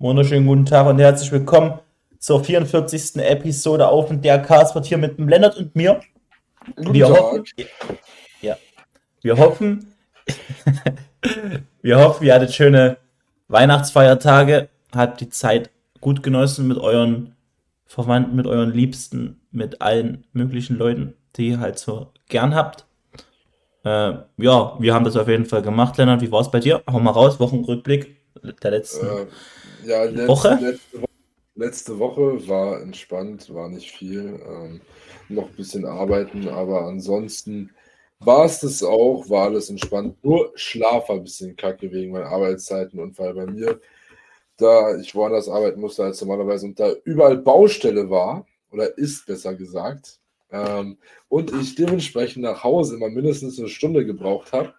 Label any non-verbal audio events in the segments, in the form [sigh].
Wunderschönen guten Tag und herzlich willkommen zur 44. Episode auf und der Cast wird hier mit dem Lennart und mir. Guten wir Tag. hoffen, ja, wir hoffen, [laughs] wir hoffen, ihr hattet schöne Weihnachtsfeiertage, habt die Zeit gut genossen mit euren Verwandten, mit euren Liebsten, mit allen möglichen Leuten, die ihr halt so gern habt. Äh, ja, wir haben das auf jeden Fall gemacht, Lennart. Wie war es bei dir? Hau mal raus, Wochenrückblick der letzten. Äh, ja, letzte Woche? Letzte, Wo- letzte Woche war entspannt, war nicht viel. Ähm, noch ein bisschen arbeiten, aber ansonsten war es das auch, war alles entspannt. Nur Schlaf war ein bisschen kacke wegen meinen Arbeitszeiten und weil bei mir, da ich woanders arbeiten musste als normalerweise und da überall Baustelle war, oder ist besser gesagt, ähm, und ich dementsprechend nach Hause immer mindestens eine Stunde gebraucht habe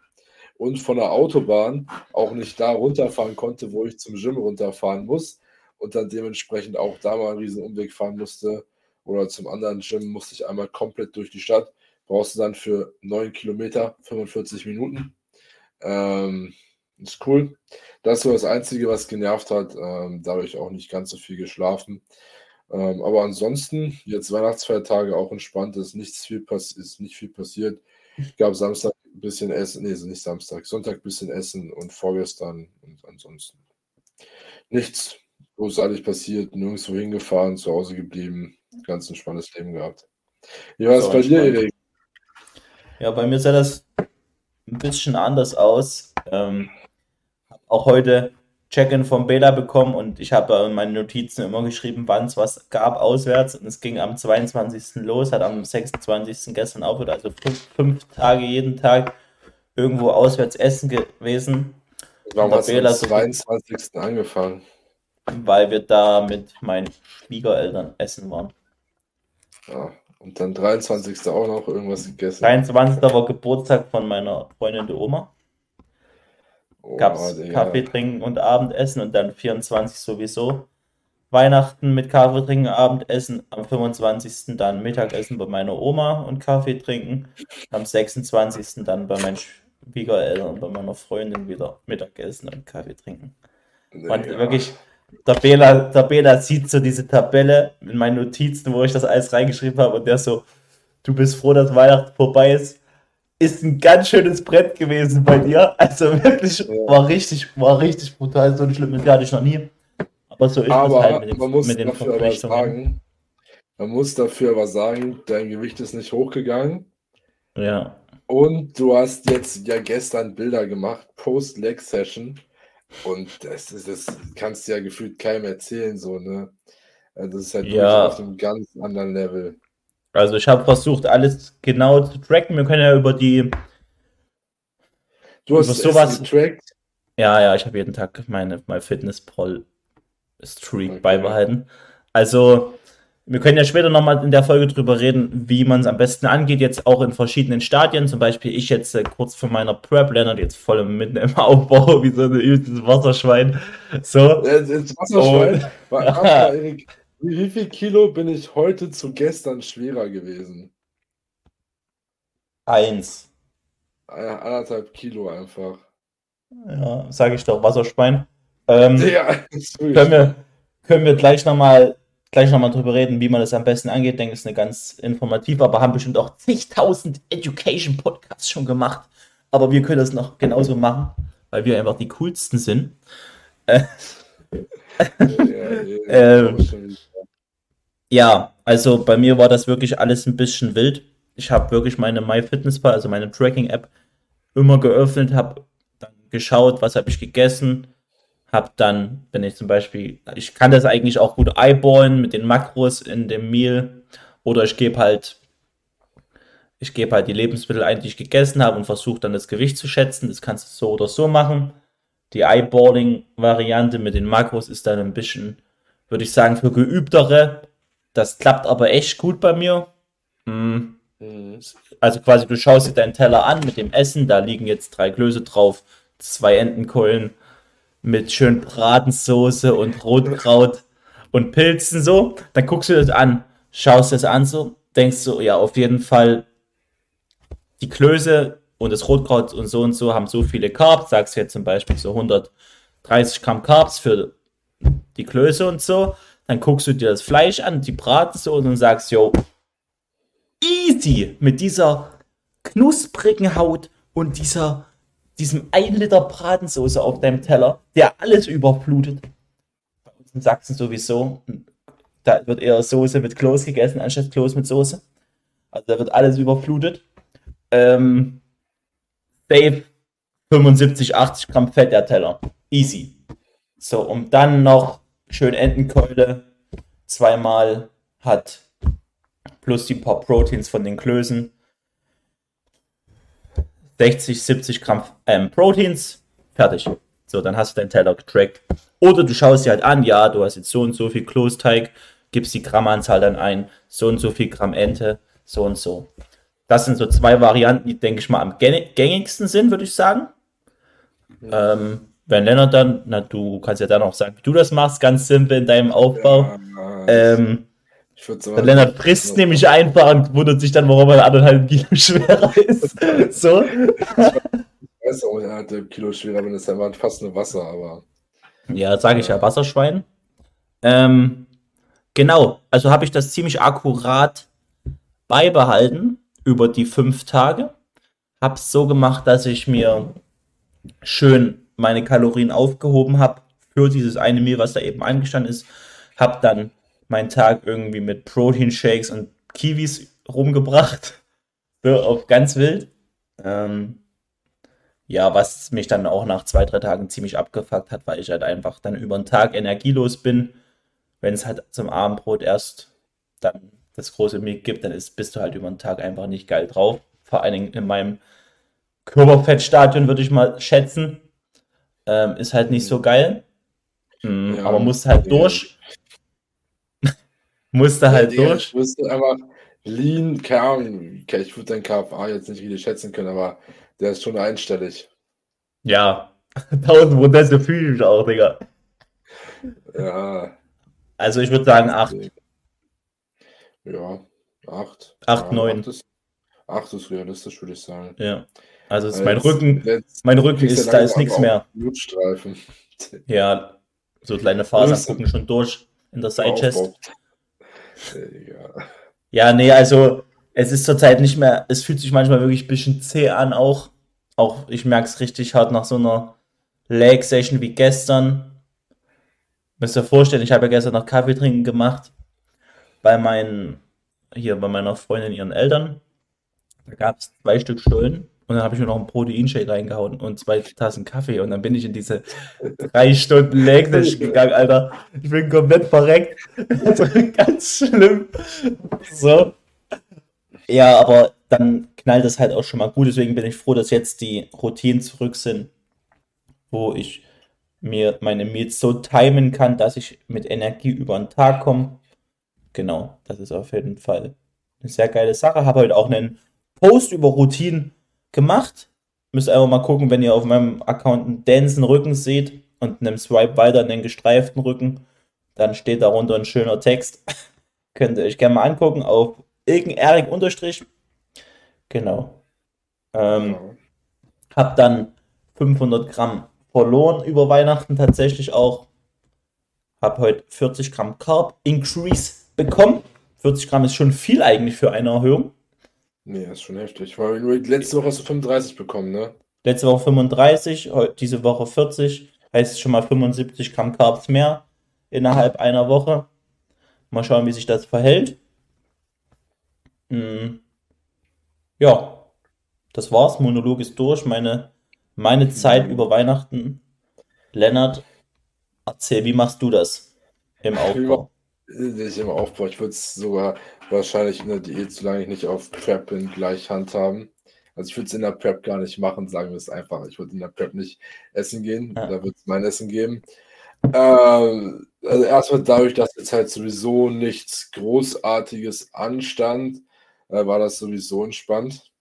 und von der Autobahn auch nicht da runterfahren konnte, wo ich zum Gym runterfahren muss und dann dementsprechend auch da mal einen riesen Umweg fahren musste oder zum anderen Gym musste ich einmal komplett durch die Stadt. Brauchst du dann für 9 Kilometer 45 Minuten. Ähm, ist cool. Das so das Einzige, was genervt hat. Ähm, dadurch auch nicht ganz so viel geschlafen. Ähm, aber ansonsten, jetzt Weihnachtsfeiertage auch entspannt, ist nichts viel ist nicht viel passiert. Gab Samstag ein bisschen Essen, nee, nicht Samstag, Sonntag ein bisschen Essen und vorgestern und ansonsten nichts großartig passiert, nirgendwo hingefahren, zu Hause geblieben, ganz entspanntes Leben gehabt. Wie war es bei dir. Erik? Ja, bei mir sah das ein bisschen anders aus. Ähm, auch heute Check-in vom Bela bekommen und ich habe in meinen Notizen immer geschrieben, wann es was gab auswärts. Und es ging am 22. los, hat am 26. gestern aufgehört, also fünf, fünf Tage jeden Tag irgendwo auswärts essen gewesen, Warum hast du am Bela so- 22. angefangen? weil wir da mit meinen Schwiegereltern essen waren. Ja, und dann 23. auch noch irgendwas gegessen. 23. war Geburtstag von meiner Freundin der Oma. Oh, gab's Digga. Kaffee trinken und Abendessen und dann 24 sowieso Weihnachten mit Kaffee trinken, Abendessen, am 25. dann Mittagessen bei meiner Oma und Kaffee trinken, am 26. dann bei meinen Schwiegereltern und bei meiner Freundin wieder Mittagessen und Kaffee trinken. Und Digga. wirklich, der Bela, der Bela sieht so diese Tabelle in meinen Notizen, wo ich das alles reingeschrieben habe und der so, du bist froh, dass Weihnachten vorbei ist. Ist ein ganz schönes Brett gewesen bei dir. Also wirklich, war richtig, war richtig brutal. So ein schlimmes hatte ich noch nie. Aber so ist Aber es halt mit den, man muss mit den dafür aber Verpflichtungen. sagen, man muss dafür aber sagen, dein Gewicht ist nicht hochgegangen. Ja. Und du hast jetzt ja gestern Bilder gemacht, Post-Leg-Session. Und das, ist, das kannst du ja gefühlt keinem erzählen, so, ne? Also Das ist halt wirklich Ja. auf einem ganz anderen Level. Also ich habe versucht, alles genau zu tracken. Wir können ja über die, Du hast Über das sowas- getrackt. ja, ja, ich habe jeden Tag meine, mein Fitness-Proll Streak Okay. beibehalten. Also, wir können ja später nochmal in der Folge drüber reden, wie man es am besten angeht, jetzt auch in verschiedenen Stadien. Zum Beispiel ich jetzt äh, kurz vor meiner Prep, Lennart jetzt voll mitten im [laughs] Aufbau, wie so ein übelstes Wasserschwein. So, Ins Wasserschwein. Mal, [laughs] Erik, wie, viel Kilo bin ich heute zu gestern schwerer gewesen? eins. Eine- Anderthalb Kilo einfach. Ja, sage ich doch, Wasserschwein. Ähm, [laughs] Ja, können wir, können wir gleich nochmal gleich noch mal drüber reden, wie man das am besten angeht. Ich denke, es ist eine ganz informativ, aber haben bestimmt auch zigtausend Education-Podcasts schon gemacht. Aber wir können das noch genauso machen, weil wir einfach die coolsten sind. Ja, ja, ja, [laughs] Ähm, ja, also bei mir war das wirklich alles ein bisschen wild. Ich habe wirklich meine MyFitnessPal, also meine Tracking-App, immer geöffnet, habe dann geschaut, was habe ich gegessen, habe dann, wenn ich zum Beispiel, ich kann das eigentlich auch gut eyeballen mit den Makros in dem Meal oder ich gebe halt, ich gebe halt die Lebensmittel ein, die ich gegessen habe und versuche dann das Gewicht zu schätzen. Das kannst du so oder so machen. Die Eyeballing-Variante mit den Makros ist dann ein bisschen, würde ich sagen, für geübtere. Das klappt aber echt gut bei mir. Hm, Mhm. Also quasi, du schaust dir deinen Teller an mit dem Essen, da liegen jetzt drei Klöße drauf, zwei Entenkeulen mit schön Bratensoße und Rotkraut und Pilzen so. Dann guckst du das an, schaust das an so, denkst so, ja, auf jeden Fall die Klöße und das Rotkraut und so und so haben so viele Carbs, sagst jetzt zum Beispiel so 130 Gramm Carbs für die Klöße und so. Dann guckst du dir das Fleisch an, die Bratensoße und sagst, yo, easy mit dieser knusprigen Haut und dieser, diesem 1 Liter Bratensoße auf deinem Teller, der alles überflutet. Bei uns in Sachsen sowieso. Da wird eher Soße mit Kloß gegessen, anstatt Kloß mit Soße. Also da wird alles überflutet. Ähm, Dave, 75, 80 Gramm Fett der Teller. Easy. So, und dann noch schön Entenkeule zweimal hat plus die paar Proteins von den Klößen. 60, 70 Gramm ähm, Proteins, fertig. So, dann hast du deinen Teller getrackt. Oder du schaust dir halt an, ja, du hast jetzt so und so viel Kloßteig, gibst die Grammanzahl dann ein, so und so viel Gramm Ente, so und so. Das sind so zwei Varianten, die, denke ich mal, am gängigsten sind, würde ich sagen. Ähm, wenn Lennart dann, na, du kannst ja dann auch sagen, wie du das machst, ganz simpel in deinem Aufbau. Ja, ähm, der Lennart frisst nämlich einfach und wundert sich dann, warum er anderthalb Kilo [laughs] schwerer ist. so. Ich weiß auch, er hat ein Kilo schwerer, wenn es einfach fast nur Wasser, aber. Ja, sage ich ja, Wasserschwein. Ähm, genau, also habe ich das ziemlich akkurat beibehalten über die fünf Tage. Habe es so gemacht, dass ich mir schön meine Kalorien aufgehoben habe für dieses eine Meal, was da eben eingestanden ist. Habe dann meinen Tag irgendwie mit Protein-Shakes und Kiwis rumgebracht. [laughs] So auf ganz wild. Ähm, ja, was mich dann auch nach zwei, drei Tagen ziemlich abgefuckt hat, weil ich halt einfach dann über den Tag energielos bin. Wenn es halt zum Abendbrot erst dann das große Meal gibt, dann ist, bist du halt über den Tag einfach nicht geil drauf. Vor allen Dingen in meinem Körperfettstadion würde ich mal schätzen. Ähm, ist halt nicht so geil. Mhm, ja, aber musste halt ja. durch. [laughs] musste halt ja, durch. Musste einfach lean, Kern. Okay, ich würde deinen KFA jetzt nicht richtig schätzen können, aber der ist schon einstellig. Ja, 1000 Prozent fühle ich auch, Digga. Ja. Also ich würde sagen 8. Ja, 8. 8, 9. 8 ist realistisch, würde ich sagen. Ja. Also ist mein Rücken, jetzt, mein Rücken ist, da ist nichts mehr. Blutstreifen. Ja, so kleine Fasern gucken schon durch in der Sidechest. Ja. ja, nee, also es ist zurzeit nicht mehr, es fühlt sich manchmal wirklich ein bisschen zäh an auch. Auch ich merke es richtig hart nach so einer Leg-Session wie gestern. Müsst ihr vorstellen, ich habe ja gestern noch Kaffee trinken gemacht bei meinen, hier bei meiner Freundin, ihren Eltern. Da gab es zwei Stück Stullen und dann habe ich mir noch einen Proteinshake reingehauen und zwei Tassen Kaffee. Und dann bin ich in diese drei Stunden Legness gegangen, Alter. Ich bin komplett verreckt. [laughs] Also ganz schlimm. So. Ja, aber dann knallt es halt auch schon mal gut. Deswegen bin ich froh, dass jetzt die Routinen zurück sind, wo ich mir meine Meals so timen kann, dass ich mit Energie über den Tag komme. Genau, das ist auf jeden Fall eine sehr geile Sache. Habe heute auch einen Post über Routinen gemacht. Müsst einfach mal gucken, wenn ihr auf meinem Account einen Dancen Rücken seht und einem Swipe weiter einen gestreiften Rücken, dann steht darunter ein schöner Text. [laughs] Könnt ihr euch gerne mal angucken auf irgenderik unterstrich. Genau. Ähm, hab dann 500 Gramm verloren über Weihnachten tatsächlich auch. Hab heute 40 Gramm Carb Increase bekommen. 40 Gramm ist schon viel eigentlich für eine Erhöhung. Nee, das ist schon heftig. Weil letzte Woche hast du 35 bekommen, ne? Letzte Woche 35, diese Woche 40. Heißt schon mal 75 Gramm Carbs mehr innerhalb einer Woche. Mal schauen, wie sich das verhält. Hm. Ja, das war's. Monolog ist durch. Meine, meine Zeit über Weihnachten. Lennart, erzähl, wie machst du das im Aufbau? Nicht im Aufbau. Ich würde es sogar wahrscheinlich in der Diät, solange ich nicht auf Prep bin, gleich handhaben. Also ich würde es in der Prep gar nicht machen, sagen wir es einfach. Ich würde in der Prep nicht essen gehen. Ja. Da wird es mein Essen geben. Ähm, also erstmal dadurch, dass jetzt halt sowieso nichts Großartiges anstand, äh, war das sowieso entspannt.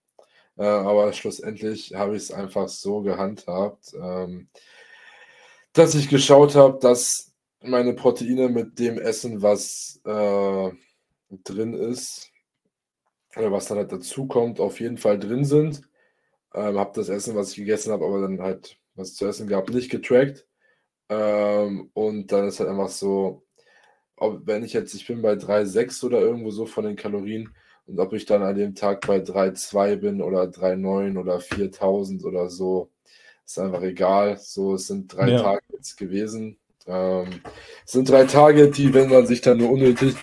Äh, aber schlussendlich habe ich es einfach so gehandhabt, ähm, dass ich geschaut habe, dass meine Proteine mit dem Essen, was äh, drin ist, oder was dann halt dazu kommt, auf jeden Fall drin sind. Ähm, habe das Essen, was ich gegessen habe, aber dann halt was zu essen gab, nicht getrackt. Ähm, und dann ist halt einfach so, ob, wenn ich jetzt, ich bin bei 3,6 oder irgendwo so von den Kalorien und ob ich dann an dem Tag bei 3,2 bin oder 3,9 oder 4000 oder so, ist einfach egal. So, es sind drei ja. Tage jetzt gewesen. Ähm, es sind drei Tage, die, wenn man sich dann nur unnötig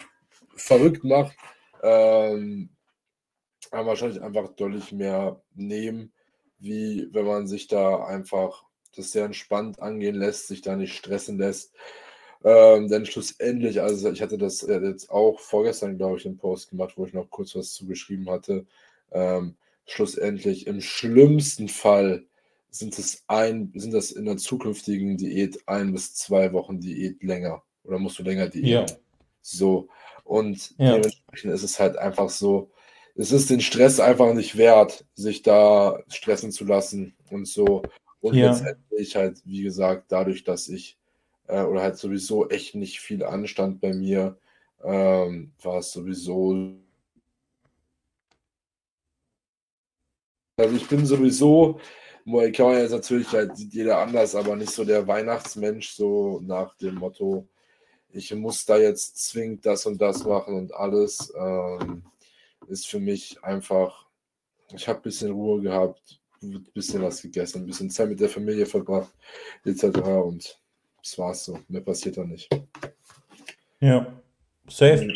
verrückt macht, ähm, wahrscheinlich einfach deutlich mehr nehmen, wie wenn man sich da einfach das sehr entspannt angehen lässt, sich da nicht stressen lässt. Ähm, denn schlussendlich, also ich hatte das jetzt auch vorgestern, glaube ich, einen Post gemacht, wo ich noch kurz was zugeschrieben hatte. Ähm, schlussendlich im schlimmsten Fall sind es ein, sind das in der zukünftigen Diät ein bis zwei Wochen Diät länger oder musst du länger Diät? Ja. So. Und ja. dementsprechend ist es halt einfach so, es ist den Stress einfach nicht wert, sich da stressen zu lassen und so. Und ja. letztendlich halt, wie gesagt, dadurch, dass ich äh, oder halt sowieso echt nicht viel Anstand bei mir, ähm, war es sowieso. Also ich bin sowieso, man jetzt natürlich halt sieht jeder anders, aber nicht so der Weihnachtsmensch, so nach dem Motto, ich muss da jetzt zwingend das und das machen und alles. Ähm, ist für mich einfach, ich habe ein bisschen Ruhe gehabt, ein bisschen was gegessen, ein bisschen Zeit mit der Familie verbracht, etc. Und das war's so. Mehr passiert da nicht. Ja, safe.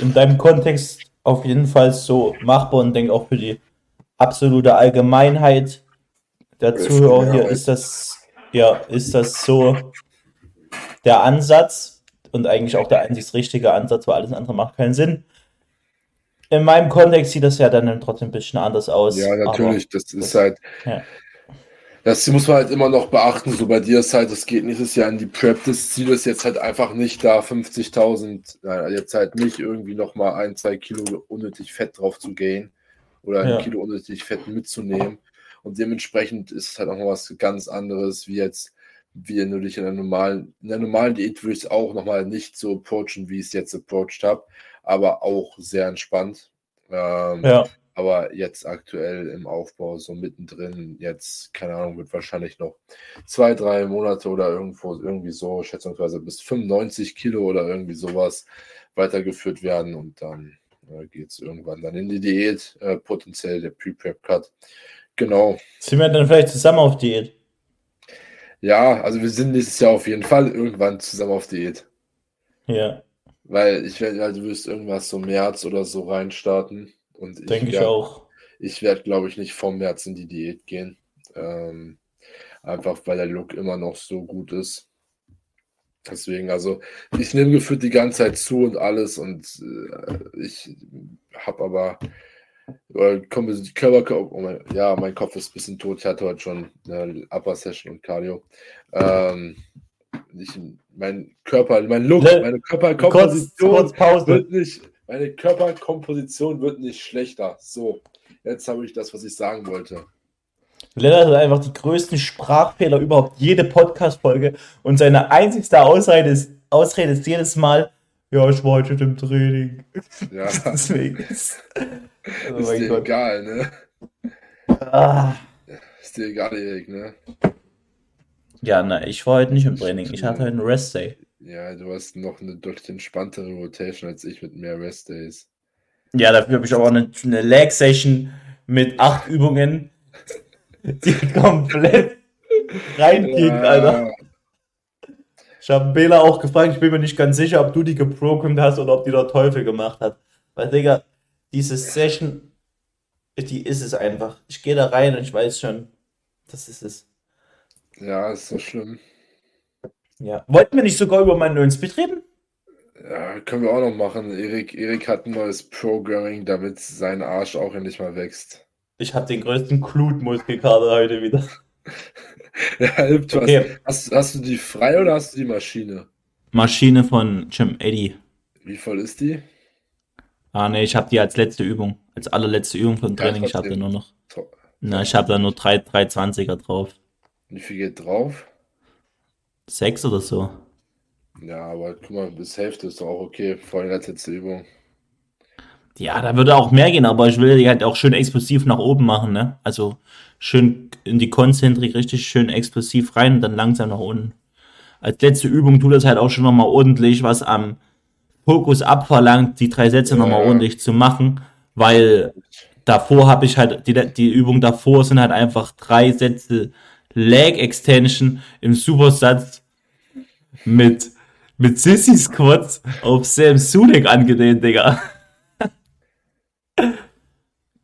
In deinem Kontext auf jeden Fall so machbar und denke auch für die absolute Allgemeinheit der Zuhörer hier ist das, ja, ist das so der Ansatz und eigentlich auch der einzig richtige Ansatz, weil alles andere macht keinen Sinn. In meinem Kontext sieht das ja dann trotzdem ein bisschen anders aus. Ja, natürlich. das ist halt. Ja. Das muss man halt immer noch beachten. So bei dir ist halt, es geht nächstes Jahr in die Prep. Das Ziel ist jetzt halt einfach nicht da 50.000, jetzt halt nicht irgendwie nochmal ein, zwei Kilo unnötig Fett drauf zu gehen oder ein ja. Kilo unnötig Fett mitzunehmen. Und dementsprechend ist es halt auch noch was ganz anderes, wie jetzt, wie wenn du dich in der normalen, in der normalen Diät würde ich es auch nochmal nicht so approachen, wie ich es jetzt approached habe, aber auch sehr entspannt. Ähm, ja. Aber jetzt aktuell im Aufbau, so mittendrin, jetzt, keine Ahnung, wird wahrscheinlich noch zwei, drei Monate oder irgendwo, irgendwie so, schätzungsweise bis 95 Kilo oder irgendwie sowas weitergeführt werden und dann äh, geht es irgendwann dann in die Diät, äh, potenziell der Pre-Prep-Cut. Genau. Sind wir dann vielleicht zusammen auf Diät? Ja, also wir sind nächstes Jahr auf jeden Fall irgendwann zusammen auf Diät. Ja. Weil ich werde, also du wirst irgendwas so März oder so reinstarten. Und Denke ich auch. Ich werde, glaube ich, nicht vom März in die Diät gehen. Ähm, einfach weil der Look immer noch so gut ist. Deswegen, also ich nehme gefühlt die ganze Zeit zu und alles und äh, ich habe aber Körper, oh mein, ja, mein Kopf ist ein bisschen tot. Ich hatte heute schon eine Upper Session und Cardio. Ähm, ich, mein Körper, mein Look, meine Körperkomposition wird nicht, meine Körperkomposition wird nicht schlechter. So, jetzt habe ich das, was ich sagen wollte. Lennart hat einfach die größten Sprachfehler überhaupt, jede Podcast-Folge. Und seine einzigste Ausrede ist, Ausrede ist jedes Mal, ja, ich war heute im Training. Ja. [laughs] Deswegen ist, [laughs] oh ist dir Gott. egal, ne? Ah. Ist dir egal, Erik, ne? Ja, na, ich war heute nicht im Training. Ich hatte heute einen Rest-Day. Ja, du hast noch eine deutlich entspanntere Rotation als ich mit mehr Rest Days. Ja, dafür habe ich aber eine, eine Leg Session mit acht Übungen, [laughs] die komplett reinging, ja. Alter. Ich habe Bela auch gefragt, ich bin mir nicht ganz sicher, ob du die geprogrammt hast oder ob die der Teufel gemacht hat. Weil, Digga, diese Session, die ist es einfach. Ich gehe da rein und ich weiß schon, das ist es. Ja, ist so schlimm. Ja. Wollten wir nicht sogar über meinen neuen Speed reden? Ja, können wir auch noch machen. Erik, Erik hat ein neues Programming, damit sein Arsch auch endlich mal wächst. Ich habe den größten Glut-Muskelkater heute wieder. [laughs] ja, du okay. hast, hast, hast, du die frei oder hast du die Maschine? Maschine von Jim Eddy. Wie voll ist die? Ah, ne, ich habe die als letzte Übung. Als allerletzte Übung vom Training. Ja, ich habe da nur noch. Na, ich habe da nur 3, 320er drauf. Wie viel geht drauf? Sechs oder so. Ja, aber guck mal, bis Hälfte ist doch auch okay, vor allem als letzte Übung. Ja, da würde auch mehr gehen, aber ich will die halt auch schön explosiv nach oben machen, ne? Also schön in die Konzentrik richtig schön explosiv rein und dann langsam nach unten. als letzte Übung tut das halt auch schon nochmal ordentlich was am Fokus abverlangt, die drei Sätze ja. nochmal ordentlich zu machen, weil davor habe ich halt, die, die Übung davor sind halt einfach drei Sätze Leg Extension im Supersatz mit, mit Sissy Squats auf Sam Sulik angelehnt, Digga. [laughs]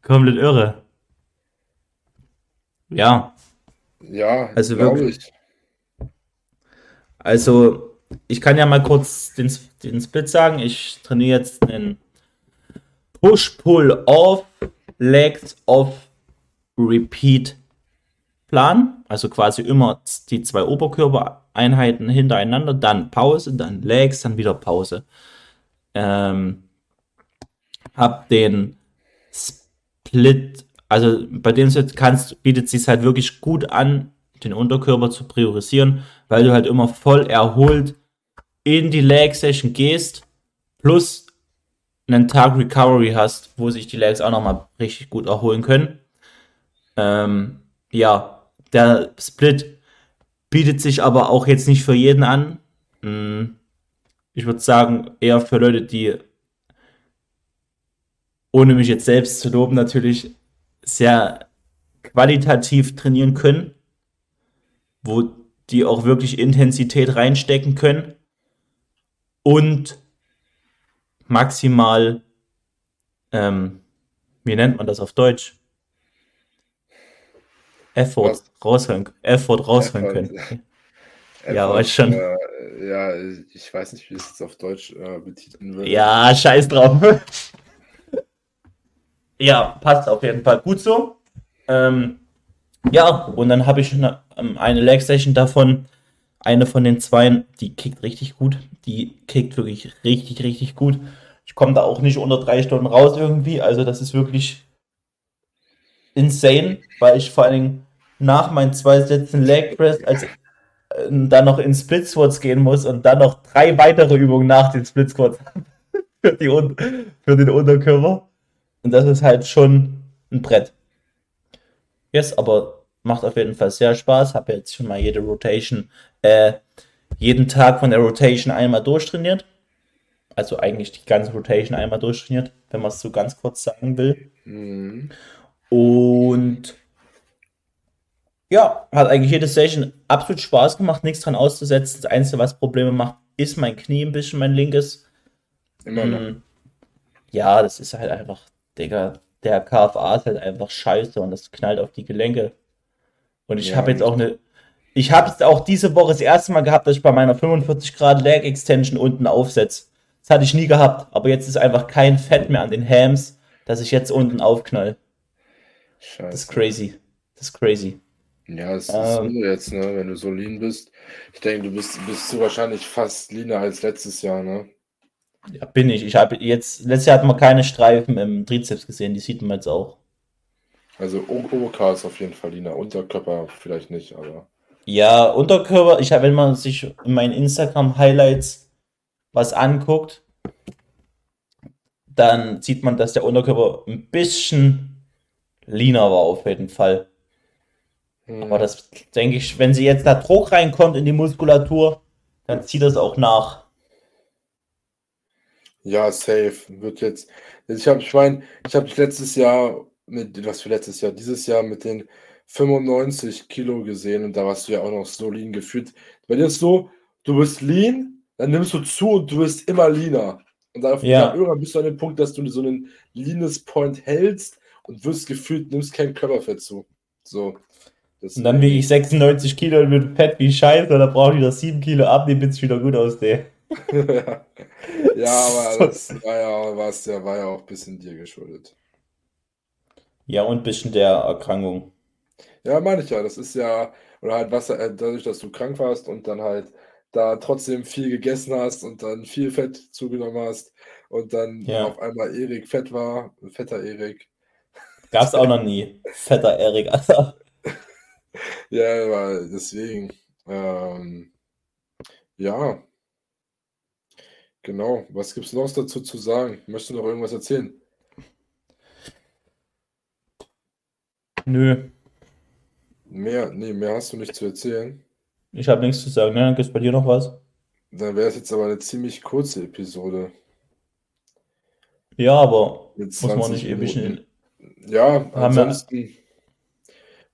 Komplett irre. Ja. Ja, also wirklich. Ich. Also, ich kann ja mal kurz den, den Split sagen. Ich trainiere jetzt einen Push-Pull-Off, Legs Off, Repeat Plan. Also quasi immer die zwei Oberkörpereinheiten hintereinander, dann Pause, dann Legs, dann wieder Pause. Ähm, hab den Split, also bei dem Set kannst, bietet es sich halt wirklich gut an, den Unterkörper zu priorisieren, weil du halt immer voll erholt in die Leg Session gehst, plus einen Tag Recovery hast, wo sich die Legs auch nochmal richtig gut erholen können. Ähm, ja, der Split bietet sich aber auch jetzt nicht für jeden an. Hm, ich würde sagen, eher für Leute, die, ohne mich jetzt selbst zu loben, natürlich sehr qualitativ trainieren können wo die auch wirklich Intensität reinstecken können und maximal, ähm, wie nennt man das auf Deutsch? Effort raushören, Effort raushören Effort. können. [laughs] Effort, ja, weiß schon. Äh, ja, ich weiß nicht, wie es jetzt auf Deutsch äh, betiteln würde. Ja, scheiß drauf. [laughs] ja, passt auf jeden Fall. Gut so. Ähm, ja, und dann habe ich eine, ähm, eine Leg Session davon. Eine von den zwei, die kickt richtig gut. Die kickt wirklich richtig, richtig gut. Ich komme da auch nicht unter drei Stunden raus irgendwie. Also das ist wirklich insane, weil ich vor allen Dingen nach meinen zwei Sätzen Leg Press als äh, dann noch in Split Squats gehen muss und dann noch drei weitere Übungen nach den Split Squats [laughs] für, für den Unterkörper. Und das ist halt schon ein Brett. Yes, aber macht auf jeden Fall sehr Spaß. Habe jetzt schon mal jede Rotation, äh, jeden Tag von der Rotation einmal durchtrainiert. Also eigentlich die ganze Rotation einmal durchtrainiert, wenn man es so ganz kurz sagen will. Mhm. Und ja, hat eigentlich jede Session absolut Spaß gemacht, nichts dran auszusetzen. Das Einzige, was Probleme macht, ist mein Knie ein bisschen, mein linkes. Immer noch. Mm, ja, das ist halt einfach, Digga, der KFA ist halt einfach scheiße und das knallt auf die Gelenke. Und ich ja, habe jetzt auch eine. Ich habe es auch diese Woche das erste Mal gehabt, dass ich bei meiner 45 Grad Leg Extension unten aufsetze. Das hatte ich nie gehabt, aber jetzt ist einfach kein Fett mehr an den Hams, dass ich jetzt unten aufknall. Scheiße. Das ist crazy. Das ist crazy. Ja, es ähm, ist so jetzt, ne, wenn du so lean bist. Ich denke, du bist, bist du wahrscheinlich fast leaner als letztes Jahr, ne? Ja, bin ich. Ich habe jetzt, letztes Jahr hatten wir keine Streifen im Trizeps gesehen, die sieht man jetzt auch. Also Oberkörper ist auf jeden Fall Lina, Unterkörper vielleicht nicht, aber. Ja, Unterkörper, ich habe, wenn man sich in meinen Instagram-Highlights was anguckt, dann sieht man, dass der Unterkörper ein bisschen leaner war auf jeden Fall. Hm. Aber das denke ich, wenn sie jetzt da Druck reinkommt in die Muskulatur, dann zieht das auch nach. Ja, safe. Wird jetzt. Ich habe, ich meine, ich habe letztes Jahr, mit, was für letztes Jahr, dieses Jahr mit den 95 Kilo gesehen und da warst du ja auch noch so lean gefühlt. Bei dir ist so, du bist lean, dann nimmst du zu und du wirst immer leaner. Und dann ja. irgendwann bist du an dem Punkt, dass du so einen leanes Point hältst und wirst gefühlt, nimmst kein Körperfett zu. So. und dann wiege ich 96 Kilo und wird fett wie Scheiße, da brauche ich wieder 7 Kilo abnehmen, bis ich wieder gut aussehe. [laughs] ja, aber [laughs] das war ja, war's, der war ja auch ein bisschen dir geschuldet. Ja, und ein bisschen der Erkrankung. Ja, meine ich ja. Das ist ja, oder halt was, äh, dadurch, dass du krank warst und dann halt da trotzdem viel gegessen hast und dann viel Fett zugenommen hast und dann ja. auf einmal Erik fett war, fetter Erik. Gab's auch noch nie. [laughs] Fetter Erik, Alter. ja, aber deswegen. Ähm, ja, Genau. Was gibt es noch dazu zu sagen? Möchtest du noch irgendwas erzählen? Nö. Mehr, nee, mehr hast du nicht zu erzählen. Ich habe nichts zu sagen. Ne? Gibt es bei dir noch was? Dann wäre es jetzt aber eine ziemlich kurze Episode. Ja, aber muss man 20 nicht ewig. Minuten. Ja, Haben wir- ansonsten,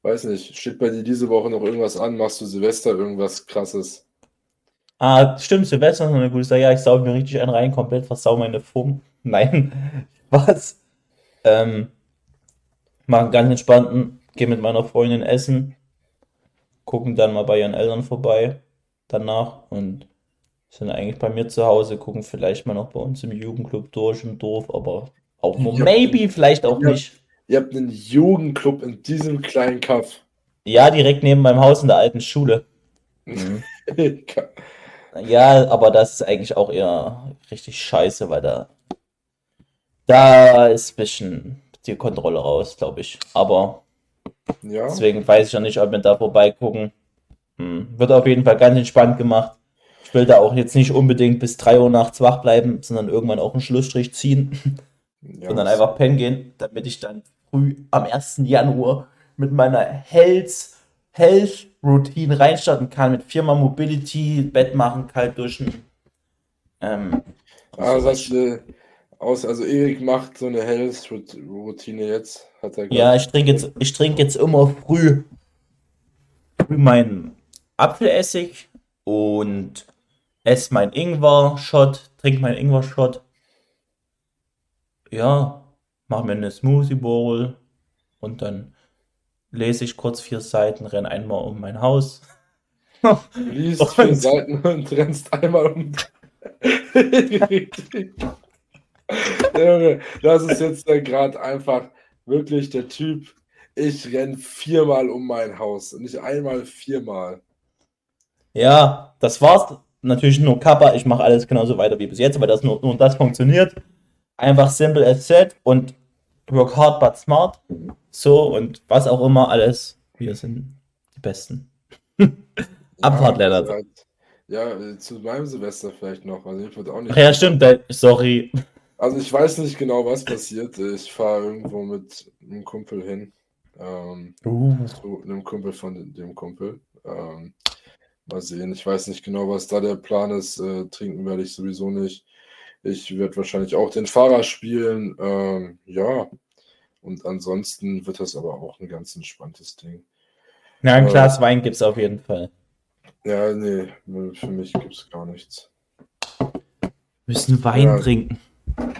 weiß nicht, steht bei dir diese Woche noch irgendwas an? Machst du Silvester irgendwas krasses? Ah, stimmt, Silvester ist noch eine gute Sache. Ja, ich saug mir richtig einen rein, komplett versau meine Form. [laughs] Nein, was? Ähm, mach einen ganz entspannten, geh mit meiner Freundin essen, gucken dann mal bei ihren Eltern vorbei danach und sind eigentlich bei mir zu Hause, gucken vielleicht mal noch bei uns im Jugendclub durch im Dorf, aber auch nur Ja. maybe, vielleicht auch Ja. nicht. Ihr habt einen Jugendclub in diesem kleinen Kaff. Ja, direkt neben meinem Haus in der alten Schule. Mhm. [laughs] Ja, aber das ist eigentlich auch eher richtig scheiße, weil da, da ist ein bisschen die Kontrolle raus, glaube ich. Aber ja, deswegen weiß ich ja nicht, ob wir da vorbeigucken. Hm. Wird auf jeden Fall ganz entspannt gemacht. Ich will da auch jetzt nicht unbedingt bis 3 Uhr nachts wach bleiben, sondern irgendwann auch einen Schlussstrich ziehen ja, und dann einfach pennen gehen, damit ich dann früh am 1. Januar mit meiner Health, Health Routine reinstarten kann, mit viermal Mobility, Bett machen, kalt duschen. Ähm, sagst du, aus, also Erik macht so eine Health-Routine jetzt, hat er ja, ich trinke jetzt, ich trinke jetzt immer früh, früh meinen Apfelessig und esse meinen Ingwer-Shot, trinke meinen Ingwer-Shot. Ja, mache mir eine Smoothie Bowl und dann lese ich kurz vier Seiten, renne einmal um mein Haus. Du [laughs] liest vier Und- Seiten und rennst einmal um. [laughs] Junge, das ist jetzt der gerade einfach wirklich der Typ. Ich renn viermal um mein Haus. und Nicht einmal, viermal. Ja, das war's. Natürlich nur Kappa. Ich mache alles genauso weiter wie bis jetzt, aber das nur, nur das funktioniert. Einfach simple as said und work hard but smart. So und was auch immer alles. Wir sind die Besten. [laughs] Abfahrt, ja, Lennart. Ja, äh, zu meinem Silvester vielleicht noch. Also ich würde auch nicht. Ach ja, stimmt. äh, Sorry. Also ich weiß nicht genau, was passiert. Ich fahre irgendwo mit einem Kumpel hin. Ähm, Uh, zu einem Kumpel von dem Kumpel. Ähm, mal sehen. Ich weiß nicht genau, was da der Plan ist. Äh, trinken werde ich sowieso nicht. Ich werde wahrscheinlich auch den Fahrer spielen. Ähm, ja. Und ansonsten wird das aber auch ein ganz entspanntes Ding. ja, ein Glas Wein gibt's auf jeden Fall. Ja, nee, für mich gibt es gar nichts. Wir müssen Wein Ja. trinken.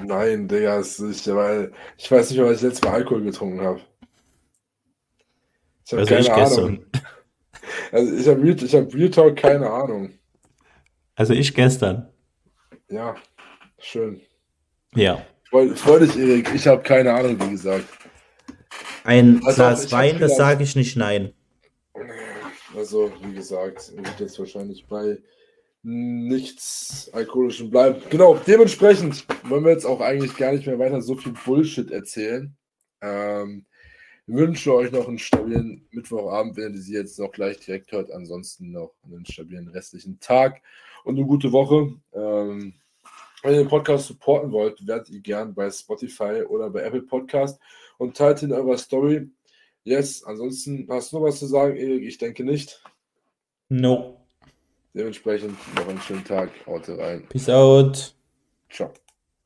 Nein, Digga, ist, weil ich weiß nicht was ich letztes Mal Alkohol getrunken habe. Ich habe Also ich keine Ahnung. gestern. [laughs] Also ich habe Real, ich hab Real Talk keine Ahnung. Also ich gestern. Ja, schön. Ja. Freu, freu dich, Erik. Ich habe keine Ahnung, wie gesagt. Ein Also, Glas ich Wein, das sage ich nicht nein. Also, wie gesagt, wird jetzt wahrscheinlich bei nichts Alkoholischem bleiben. Genau, dementsprechend wollen wir jetzt auch eigentlich gar nicht mehr weiter so viel Bullshit erzählen. Ähm, wünsche euch noch einen stabilen Mittwochabend, wenn ihr sie jetzt noch gleich direkt hört. Ansonsten noch einen stabilen restlichen Tag und eine gute Woche. Ähm, wenn ihr den Podcast supporten wollt, werdet ihr gern bei Spotify oder bei Apple Podcast und teilt in eurer Story. Yes, ansonsten hast du noch was zu sagen, Erik? Ich denke nicht. No. Dementsprechend noch einen schönen Tag. Haut rein. Peace out. Ciao.